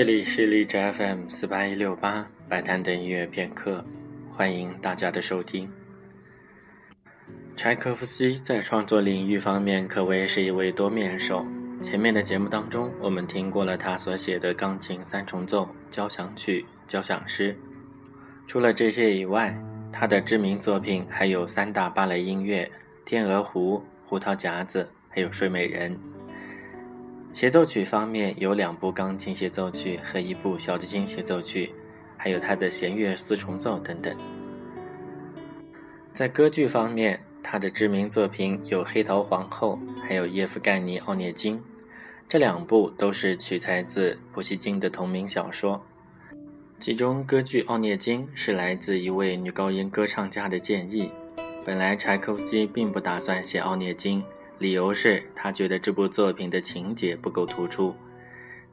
这里是荔枝 FM 四八一六八摆摊的音乐片刻，欢迎大家的收听。柴可夫斯基在创作领域方面可谓是一位多面手。前面的节目当中，我们听过了他所写的钢琴三重奏、交响曲、交响诗。除了这些以外，他的知名作品还有三大芭蕾音乐《天鹅湖》《胡桃夹子》，还有《睡美人》。协奏曲方面有两部钢琴协奏曲和一部小提琴协奏曲，还有他的弦乐四重奏等等。在歌剧方面，他的知名作品有《黑桃皇后》，还有《叶夫盖尼·奥涅金》，这两部都是取材自普希金的同名小说。其中，歌剧《奥涅金》是来自一位女高音歌唱家的建议。本来柴可夫斯基并不打算写《奥涅金》。理由是他觉得这部作品的情节不够突出，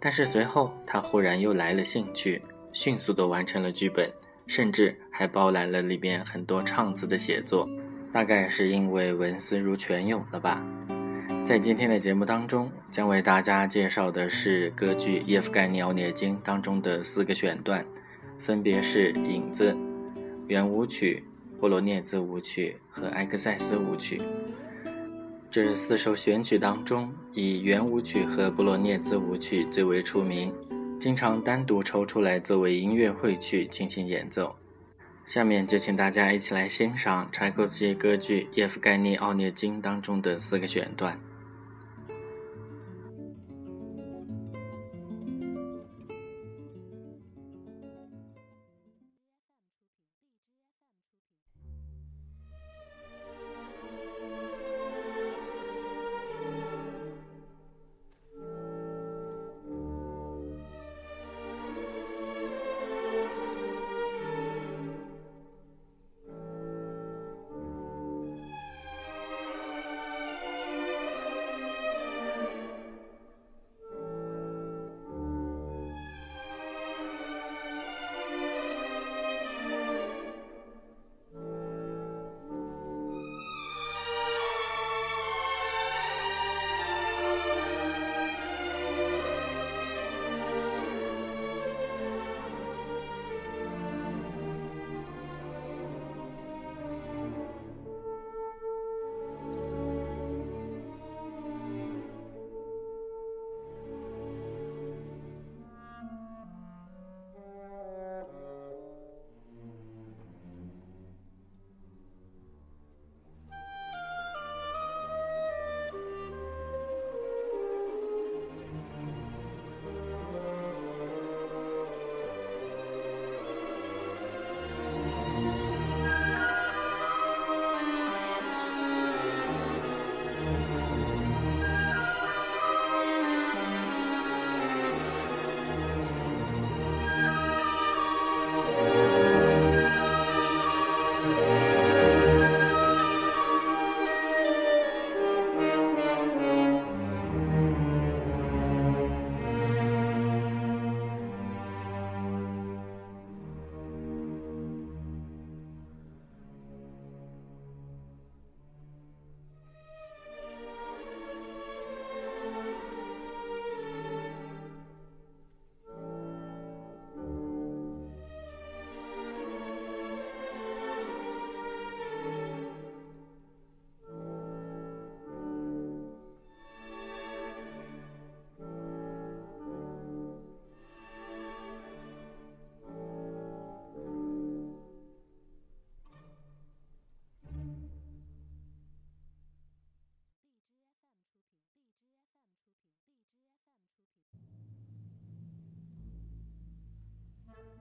但是随后他忽然又来了兴趣，迅速地完成了剧本，甚至还包揽了里边很多唱词的写作，大概是因为文思如泉涌了吧。在今天的节目当中，将为大家介绍的是歌剧《叶夫盖尼奥涅金》当中的四个选段，分别是影子、圆舞曲、波罗涅兹舞曲和埃克塞斯舞曲。这四首选曲当中，以圆舞曲和布洛涅兹舞曲最为出名，经常单独抽出来作为音乐会去进行演奏。下面就请大家一起来欣赏柴可夫斯基歌剧《叶夫盖尼·奥涅金》当中的四个选段。